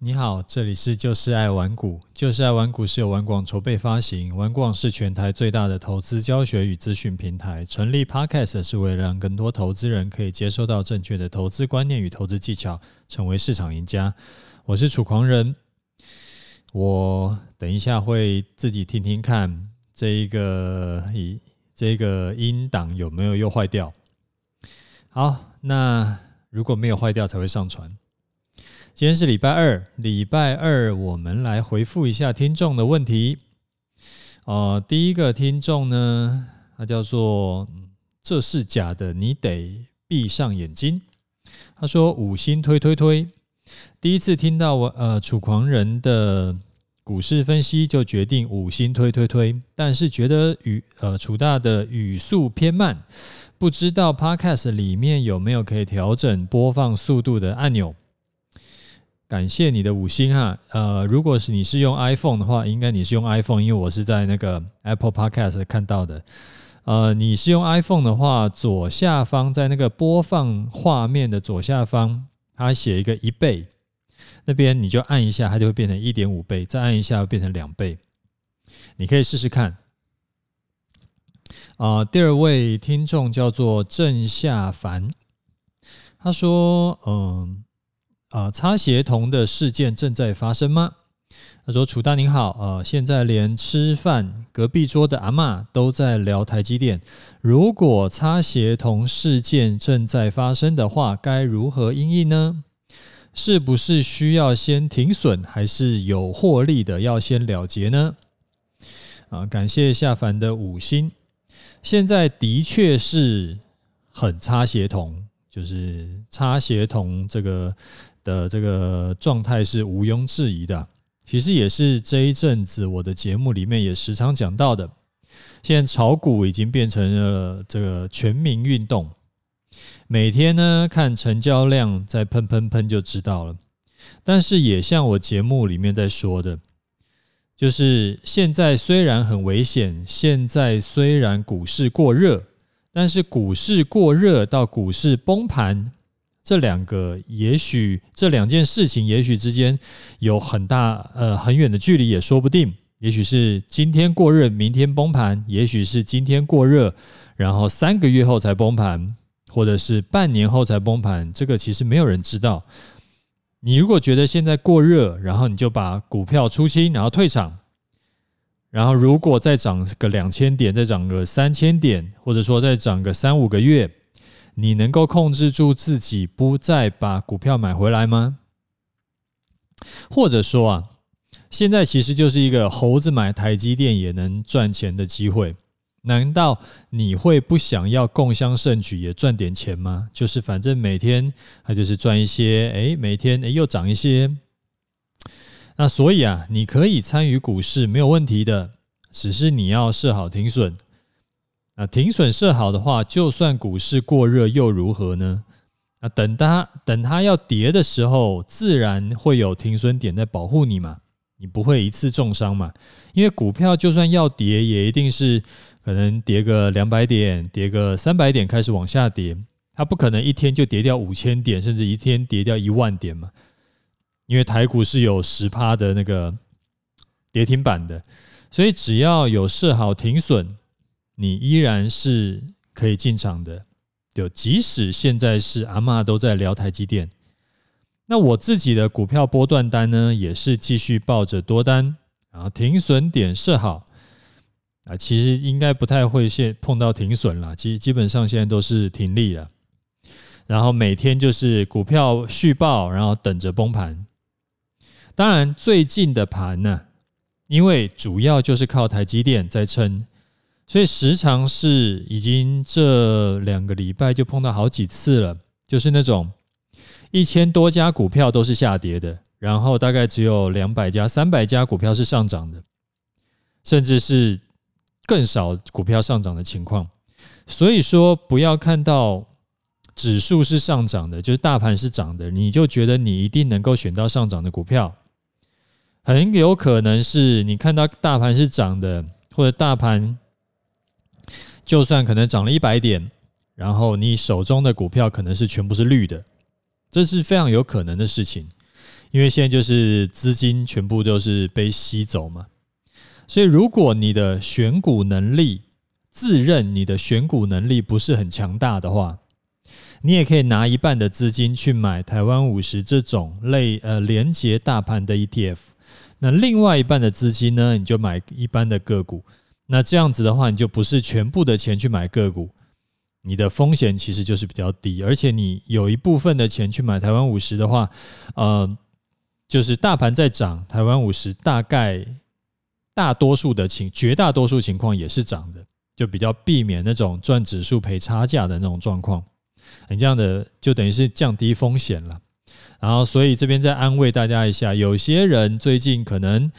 你好，这里是就是爱玩股，就是爱玩股是由玩广筹备发行，玩广是全台最大的投资教学与资讯平台。成立 Podcast 是为了让更多投资人可以接收到正确的投资观念与投资技巧，成为市场赢家。我是楚狂人，我等一下会自己听听看这一个一这个音档有没有又坏掉。好，那如果没有坏掉才会上传。今天是礼拜二，礼拜二我们来回复一下听众的问题。呃，第一个听众呢，他叫做“这是假的，你得闭上眼睛”。他说：“五星推推推，第一次听到我呃楚狂人的股市分析，就决定五星推推推。但是觉得语呃楚大的语速偏慢，不知道 Podcast 里面有没有可以调整播放速度的按钮。”感谢你的五星哈，呃，如果是你是用 iPhone 的话，应该你是用 iPhone，因为我是在那个 Apple Podcast 看到的。呃，你是用 iPhone 的话，左下方在那个播放画面的左下方，它写一个一倍，那边你就按一下，它就会变成一点五倍，再按一下变成两倍，你可以试试看。啊、呃，第二位听众叫做郑夏凡，他说，嗯、啊，擦鞋童的事件正在发生吗？他说：“楚大您好，呃，现在连吃饭隔壁桌的阿嬷都在聊台积电。如果擦鞋童事件正在发生的话，该如何应应呢？是不是需要先停损，还是有获利的要先了结呢？”啊，感谢下凡的五星。现在的确是很擦鞋童，就是擦鞋童这个。的这个状态是毋庸置疑的，其实也是这一阵子我的节目里面也时常讲到的。现在炒股已经变成了这个全民运动，每天呢看成交量在喷喷喷就知道了。但是也像我节目里面在说的，就是现在虽然很危险，现在虽然股市过热，但是股市过热到股市崩盘。这两个，也许这两件事情，也许之间有很大呃很远的距离，也说不定。也许是今天过热，明天崩盘；也许是今天过热，然后三个月后才崩盘，或者是半年后才崩盘。这个其实没有人知道。你如果觉得现在过热，然后你就把股票出清，然后退场。然后如果再涨个两千点，再涨个三千点，或者说再涨个三五个月。你能够控制住自己，不再把股票买回来吗？或者说啊，现在其实就是一个猴子买台积电也能赚钱的机会。难道你会不想要共襄盛举，也赚点钱吗？就是反正每天它就是赚一些，哎，每天哎又涨一些。那所以啊，你可以参与股市没有问题的，只是你要设好停损。那停损设好的话，就算股市过热又如何呢？那等它等它要跌的时候，自然会有停损点在保护你嘛，你不会一次重伤嘛。因为股票就算要跌，也一定是可能跌个两百点，跌个三百点开始往下跌，它不可能一天就跌掉五千点，甚至一天跌掉一万点嘛。因为台股是有十趴的那个跌停板的，所以只要有设好停损。你依然是可以进场的，就即使现在是阿嬷都在聊台积电，那我自己的股票波段单呢，也是继续抱着多单，然后停损点设好啊，其实应该不太会现碰到停损了，其实基本上现在都是停利了，然后每天就是股票续报，然后等着崩盘。当然最近的盘呢，因为主要就是靠台积电在撑。所以时常是已经这两个礼拜就碰到好几次了，就是那种一千多家股票都是下跌的，然后大概只有两百家、三百家股票是上涨的，甚至是更少股票上涨的情况。所以说，不要看到指数是上涨的，就是大盘是涨的，你就觉得你一定能够选到上涨的股票，很有可能是你看到大盘是涨的，或者大盘。就算可能涨了一百点，然后你手中的股票可能是全部是绿的，这是非常有可能的事情。因为现在就是资金全部都是被吸走嘛。所以如果你的选股能力自认你的选股能力不是很强大的话，你也可以拿一半的资金去买台湾五十这种类呃连结大盘的 ETF，那另外一半的资金呢，你就买一般的个股。那这样子的话，你就不是全部的钱去买个股，你的风险其实就是比较低，而且你有一部分的钱去买台湾五十的话，呃，就是大盘在涨，台湾五十大概大多数的情，绝大多数情况也是涨的，就比较避免那种赚指数赔差价的那种状况。你这样的就等于是降低风险了。然后，所以这边再安慰大家一下，有些人最近可能。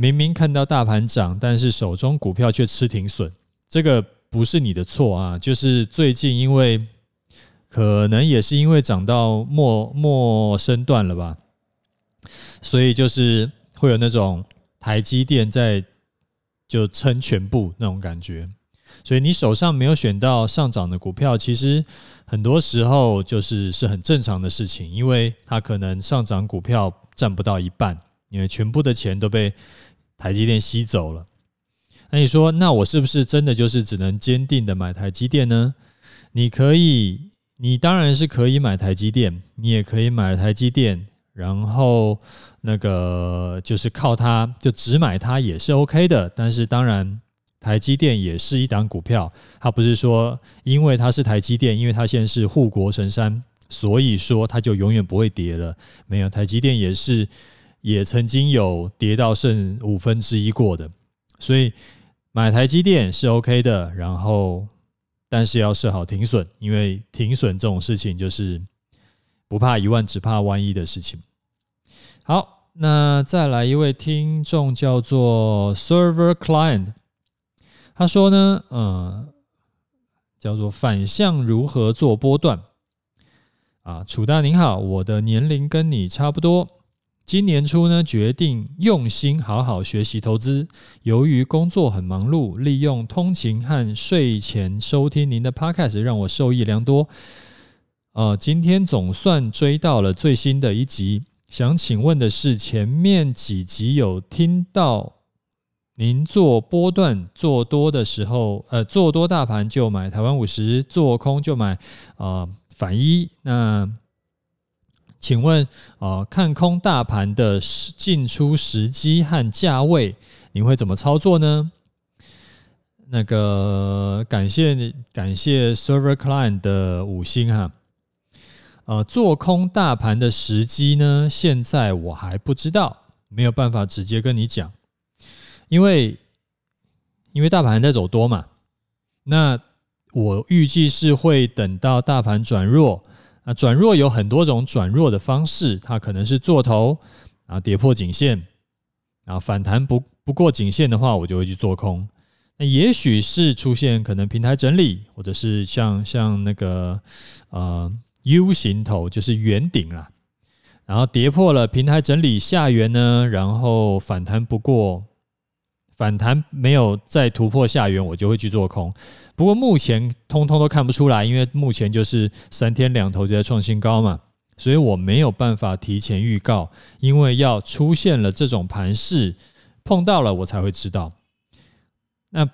明明看到大盘涨，但是手中股票却吃停损，这个不是你的错啊，就是最近因为可能也是因为涨到末末升段了吧，所以就是会有那种台积电在就撑全部那种感觉，所以你手上没有选到上涨的股票，其实很多时候就是是很正常的事情，因为它可能上涨股票占不到一半，因为全部的钱都被。台积电吸走了，那你说，那我是不是真的就是只能坚定的买台积电呢？你可以，你当然是可以买台积电，你也可以买台积电，然后那个就是靠它，就只买它也是 OK 的。但是当然，台积电也是一档股票，它不是说因为它是台积电，因为它现在是护国神山，所以说它就永远不会跌了。没有，台积电也是。也曾经有跌到剩五分之一过的，所以买台积电是 OK 的，然后但是要设好停损，因为停损这种事情就是不怕一万，只怕万一的事情。好，那再来一位听众叫做 Server Client，他说呢，呃，叫做反向如何做波段啊？楚大您好，我的年龄跟你差不多。今年初呢，决定用心好好学习投资。由于工作很忙碌，利用通勤和睡前收听您的 Podcast，让我受益良多。呃，今天总算追到了最新的一集。想请问的是，前面几集有听到您做波段做多的时候，呃，做多大盘就买台湾五十，做空就买、呃、反一。那请问，呃，看空大盘的进出时机和价位，你会怎么操作呢？那个，感谢，感谢 Server Client 的五星哈。呃，做空大盘的时机呢，现在我还不知道，没有办法直接跟你讲，因为因为大盘在走多嘛。那我预计是会等到大盘转弱。那转弱有很多种转弱的方式，它可能是做头啊，跌破颈线，然后反弹不不过颈线的话，我就会去做空。那也许是出现可能平台整理，或者是像像那个呃 U 型头，就是圆顶啦，然后跌破了平台整理下缘呢，然后反弹不过。反弹没有再突破下缘，我就会去做空。不过目前通通都看不出来，因为目前就是三天两头就在创新高嘛，所以我没有办法提前预告，因为要出现了这种盘势，碰到了我才会知道。那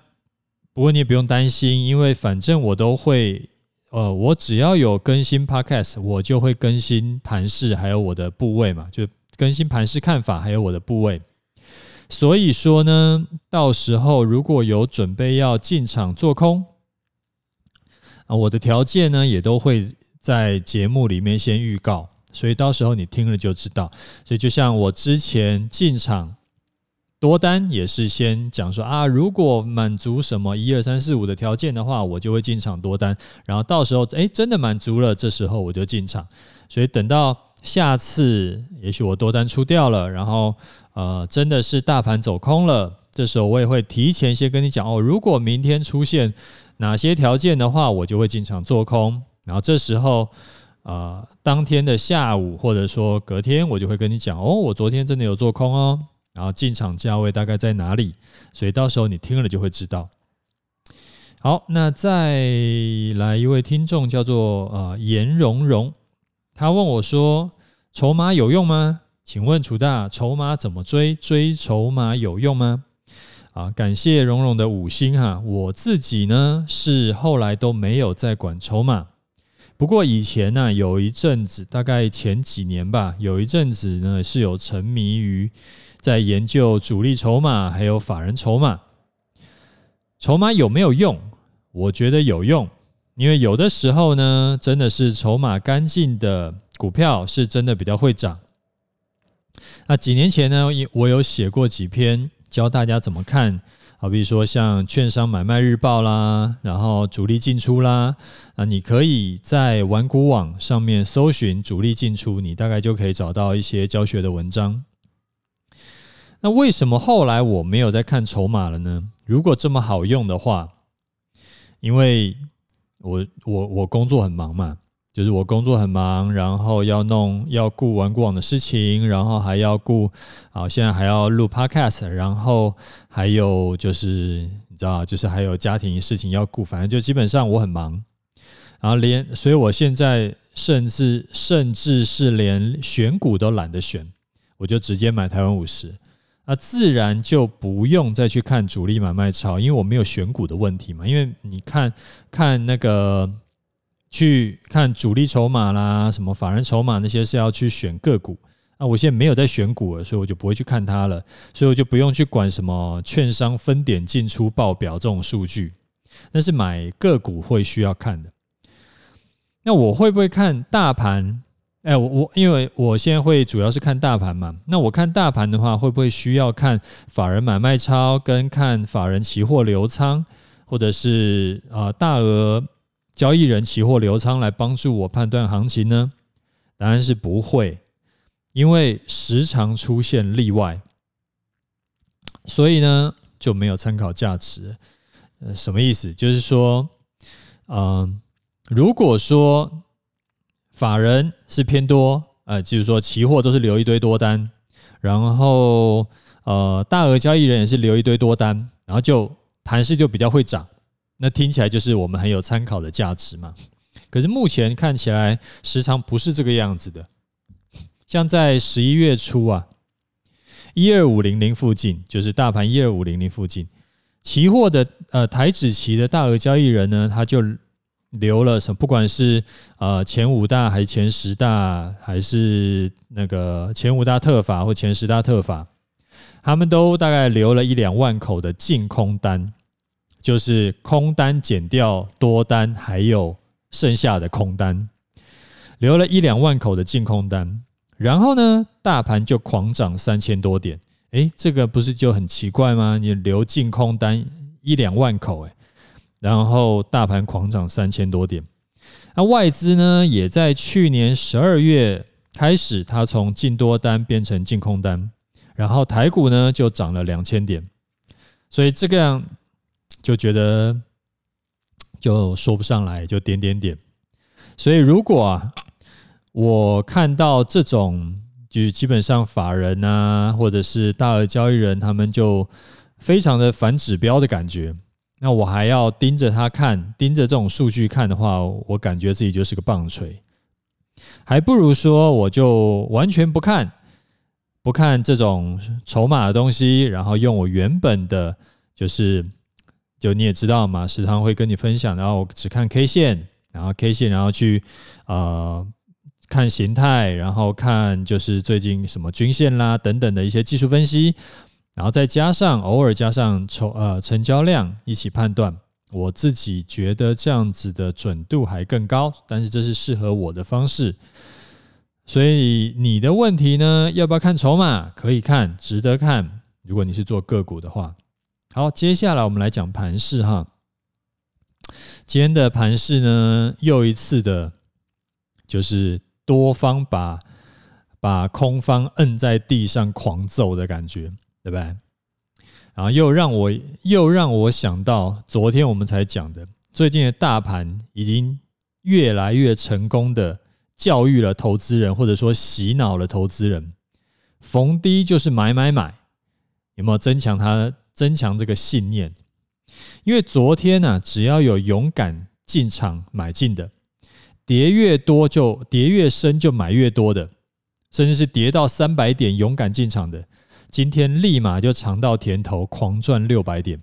不过你也不用担心，因为反正我都会，呃，我只要有更新 Podcast，我就会更新盘势，还有我的部位嘛，就更新盘势看法，还有我的部位。所以说呢，到时候如果有准备要进场做空啊，我的条件呢也都会在节目里面先预告，所以到时候你听了就知道。所以就像我之前进场多单也是先讲说啊，如果满足什么一二三四五的条件的话，我就会进场多单，然后到时候诶真的满足了，这时候我就进场。所以等到下次，也许我多单出掉了，然后。呃，真的是大盘走空了，这时候我也会提前先跟你讲哦。如果明天出现哪些条件的话，我就会进场做空。然后这时候，呃，当天的下午或者说隔天，我就会跟你讲哦，我昨天真的有做空哦。然后进场价位大概在哪里？所以到时候你听了就会知道。好，那再来一位听众叫做呃颜蓉蓉，他问我说：筹码有用吗？请问楚大，筹码怎么追？追筹码有用吗？啊，感谢蓉蓉的五星哈。我自己呢是后来都没有再管筹码，不过以前呢有一阵子，大概前几年吧，有一阵子呢是有沉迷于在研究主力筹码还有法人筹码。筹码有没有用？我觉得有用，因为有的时候呢，真的是筹码干净的股票是真的比较会涨。那几年前呢，我有写过几篇。教大家怎么看，好比如说像券商买卖日报啦，然后主力进出啦，啊，你可以在玩股网上面搜寻主力进出，你大概就可以找到一些教学的文章。那为什么后来我没有在看筹码了呢？如果这么好用的话，因为我我我工作很忙嘛。就是我工作很忙，然后要弄要顾玩过往的事情，然后还要顾啊，现在还要录 podcast，然后还有就是你知道，就是还有家庭事情要顾，反正就基本上我很忙，然后连，所以我现在甚至甚至是连选股都懒得选，我就直接买台湾五十，那自然就不用再去看主力买卖超，因为我没有选股的问题嘛，因为你看看那个。去看主力筹码啦，什么法人筹码那些是要去选个股啊。我现在没有在选股了，所以我就不会去看它了，所以我就不用去管什么券商分点进出报表这种数据。那是买个股会需要看的。那我会不会看大盘？哎，我我因为我现在会主要是看大盘嘛。那我看大盘的话，会不会需要看法人买卖超跟看法人期货流仓，或者是啊大额？交易人期货流仓来帮助我判断行情呢？答案是不会，因为时常出现例外，所以呢就没有参考价值。呃，什么意思？就是说，嗯，如果说法人是偏多，呃，就是说期货都是留一堆多单，然后呃大额交易人也是留一堆多单，然后就盘势就比较会涨。那听起来就是我们很有参考的价值嘛？可是目前看起来时常不是这个样子的。像在十一月初啊，一二五零零附近，就是大盘一二五零零附近，期货的呃台指期的大额交易人呢，他就留了什？不管是呃前五大还是前十大，还是那个前五大特法或前十大特法，他们都大概留了一两万口的净空单。就是空单减掉多单，还有剩下的空单，留了一两万口的净空单，然后呢，大盘就狂涨三千多点，诶，这个不是就很奇怪吗？你留净空单一两万口，诶，然后大盘狂涨三千多点，那外资呢，也在去年十二月开始，它从净多单变成净空单，然后台股呢就涨了两千点，所以这个样。就觉得就说不上来，就点点点。所以如果啊，我看到这种，就基本上法人啊，或者是大额交易人，他们就非常的反指标的感觉，那我还要盯着他看，盯着这种数据看的话，我感觉自己就是个棒槌。还不如说，我就完全不看，不看这种筹码的东西，然后用我原本的，就是。就你也知道嘛，时常会跟你分享，然后我只看 K 线，然后 K 线，然后去呃看形态，然后看就是最近什么均线啦等等的一些技术分析，然后再加上偶尔加上筹呃成交量一起判断，我自己觉得这样子的准度还更高，但是这是适合我的方式。所以你的问题呢，要不要看筹码？可以看，值得看。如果你是做个股的话。好，接下来我们来讲盘势哈。今天的盘势呢，又一次的，就是多方把把空方摁在地上狂揍的感觉，对不对？然后又让我又让我想到昨天我们才讲的，最近的大盘已经越来越成功的教育了投资人，或者说洗脑了投资人，逢低就是买买买，有没有增强他？增强这个信念，因为昨天呢、只要有勇敢进场买进的，跌越多就跌越深就买越多的，甚至是跌到三百点勇敢进场的，今天立马就尝到甜头，狂赚六百点。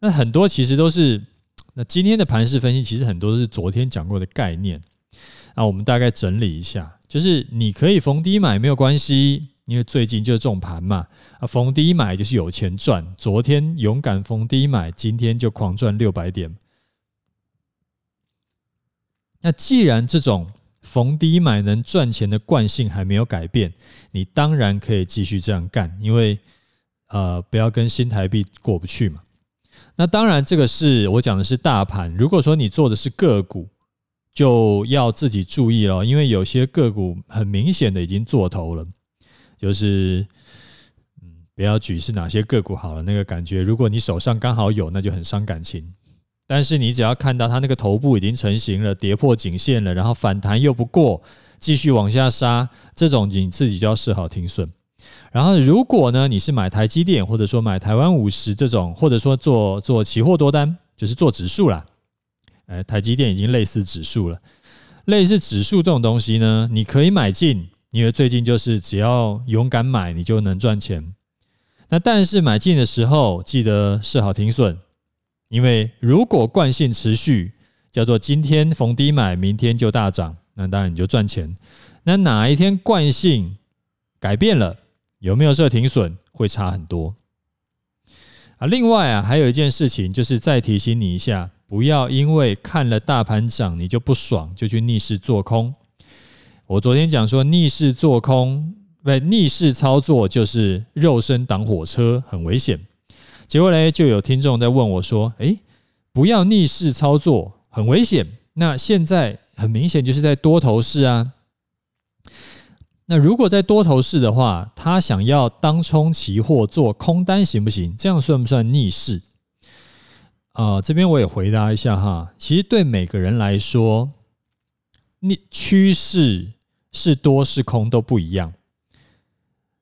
那很多其实都是，那今天的盘势分析其实很多都是昨天讲过的概念。那我们大概整理一下，就是你可以逢低买没有关系，因为最近就是这种盘嘛。啊，逢低买就是有钱赚。昨天勇敢逢低买，今天就狂赚六百点。那既然这种逢低买能赚钱的惯性还没有改变，你当然可以继续这样干，因为呃，不要跟新台币过不去嘛。那当然，这个是我讲的是大盘。如果说你做的是个股，就要自己注意了，因为有些个股很明显的已经做头了。就是，嗯，不要举是哪些个股好了，那个感觉，如果你手上刚好有，那就很伤感情。但是你只要看到它那个头部已经成型了，跌破颈线了，然后反弹又不过，继续往下杀，这种你自己就要设好停损。然后，如果呢，你是买台积电，或者说买台湾五十这种，或者说做做期货多单，就是做指数啦。哎，台积电已经类似指数了，类似指数这种东西呢，你可以买进，因为最近就是只要勇敢买，你就能赚钱。那但是买进的时候，记得设好停损，因为如果惯性持续，叫做今天逢低买，明天就大涨，那当然你就赚钱。那哪一天惯性改变了？有没有设停损会差很多啊？另外啊，还有一件事情，就是再提醒你一下，不要因为看了大盘涨你就不爽，就去逆势做空。我昨天讲说逆势做空，不逆势操作就是肉身挡火车，很危险。结果呢，就有听众在问我说：“诶，不要逆势操作，很危险。”那现在很明显就是在多头市啊。那如果在多头市的话，他想要当冲期货做空单行不行？这样算不算逆势？啊、这边我也回答一下哈。其实对每个人来说，逆趋势是多是空都不一样。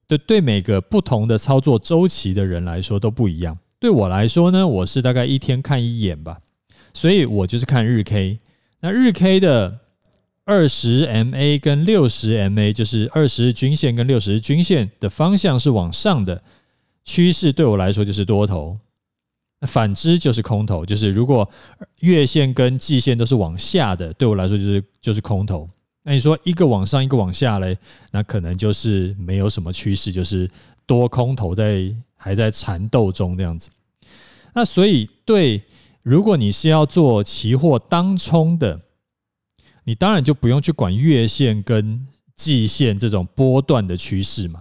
对，对每个不同的操作周期的人来说都不一样。对我来说呢，我是大概一天看一眼吧，所以我就是看日 K。那日 K 的。二十 MA 跟六十 MA 就是二十日均线跟六十日均线的方向是往上的趋势，对我来说就是多头。反之就是空头，就是如果月线跟季线都是往下的，对我来说就是就是空头。那你说一个往上一个往下嘞，那可能就是没有什么趋势，就是多空头在还在缠斗中这样子。那所以对，如果你是要做期货当冲的。你当然就不用去管月线跟季线这种波段的趋势嘛，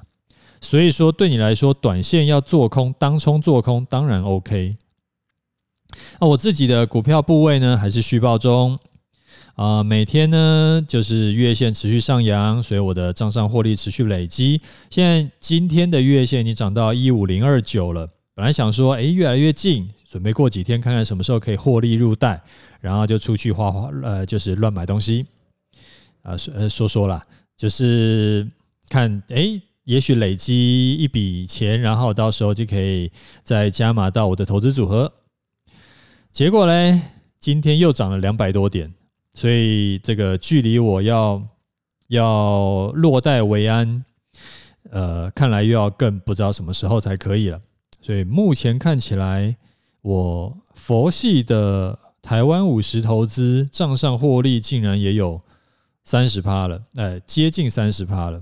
所以说对你来说，短线要做空当冲做空当然 OK。那我自己的股票部位呢，还是续报中啊，每天呢就是月线持续上扬，所以我的账上获利持续累积。现在今天的月线已经涨到一五零二九了，本来想说，诶，越来越近，准备过几天看看什么时候可以获利入袋。然后就出去花花，呃，就是乱买东西，啊，说说说啦，就是看，诶，也许累积一笔钱，然后到时候就可以再加码到我的投资组合。结果呢，今天又涨了两百多点，所以这个距离我要要落袋为安，呃，看来又要更不知道什么时候才可以了。所以目前看起来，我佛系的。台湾五十投资账上获利竟然也有三十趴了，哎，接近三十趴了，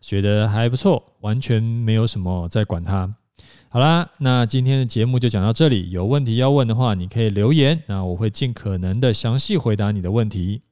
觉得还不错，完全没有什么在管它。好啦，那今天的节目就讲到这里，有问题要问的话，你可以留言，那我会尽可能的详细回答你的问题。